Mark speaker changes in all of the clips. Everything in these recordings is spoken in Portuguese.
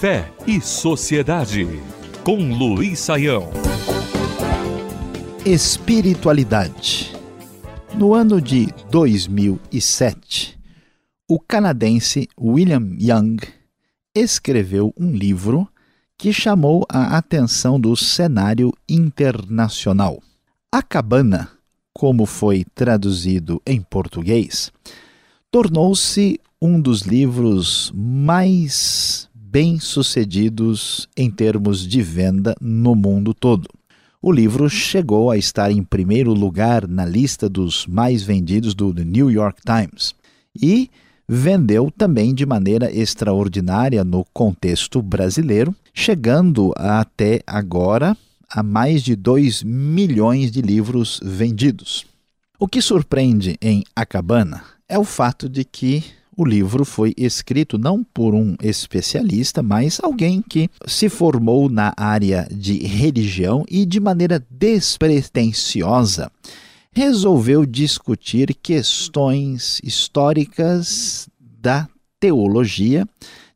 Speaker 1: Fé e Sociedade, com Luiz Saião.
Speaker 2: Espiritualidade. No ano de 2007, o canadense William Young escreveu um livro que chamou a atenção do cenário internacional. A Cabana, como foi traduzido em português, tornou-se um dos livros mais bem-sucedidos em termos de venda no mundo todo. O livro chegou a estar em primeiro lugar na lista dos mais vendidos do New York Times e vendeu também de maneira extraordinária no contexto brasileiro, chegando até agora a mais de 2 milhões de livros vendidos. O que surpreende em A Cabana é o fato de que o livro foi escrito não por um especialista, mas alguém que se formou na área de religião e, de maneira despretensiosa, resolveu discutir questões históricas da teologia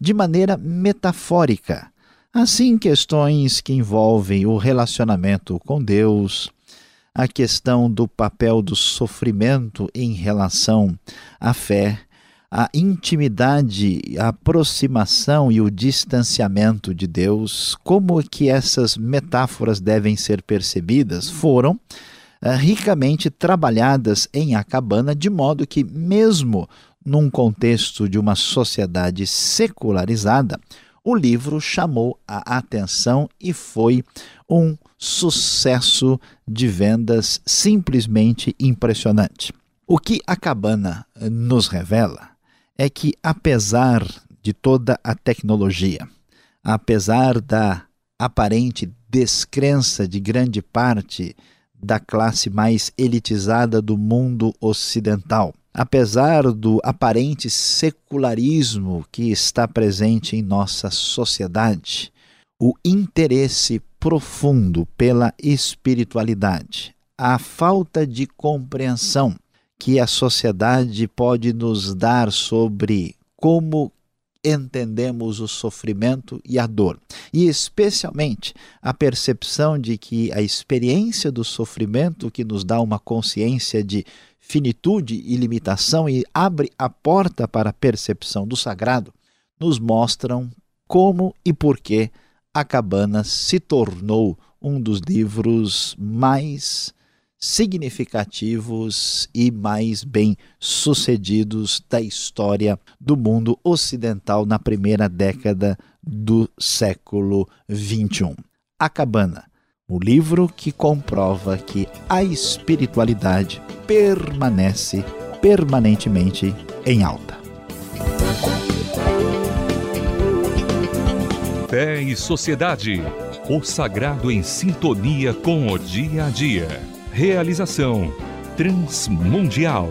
Speaker 2: de maneira metafórica. Assim, questões que envolvem o relacionamento com Deus, a questão do papel do sofrimento em relação à fé, a intimidade, a aproximação e o distanciamento de Deus, como que essas metáforas devem ser percebidas, foram uh, ricamente trabalhadas em A Cabana, de modo que, mesmo num contexto de uma sociedade secularizada, o livro chamou a atenção e foi um sucesso de vendas simplesmente impressionante. O que a cabana nos revela é que, apesar de toda a tecnologia, apesar da aparente descrença de grande parte da classe mais elitizada do mundo ocidental, apesar do aparente secularismo que está presente em nossa sociedade, o interesse profundo pela espiritualidade, a falta de compreensão que a sociedade pode nos dar sobre como entendemos o sofrimento e a dor, e especialmente a percepção de que a experiência do sofrimento que nos dá uma consciência de finitude e limitação e abre a porta para a percepção do sagrado, nos mostram como e por que a cabana se tornou um dos livros mais significativos e mais bem-sucedidos da história do mundo ocidental na primeira década do século XXI. A Cabana, o livro que comprova que a espiritualidade permanece permanentemente em alta.
Speaker 1: Fé e Sociedade. O sagrado em sintonia com o dia a dia. Realização Transmundial.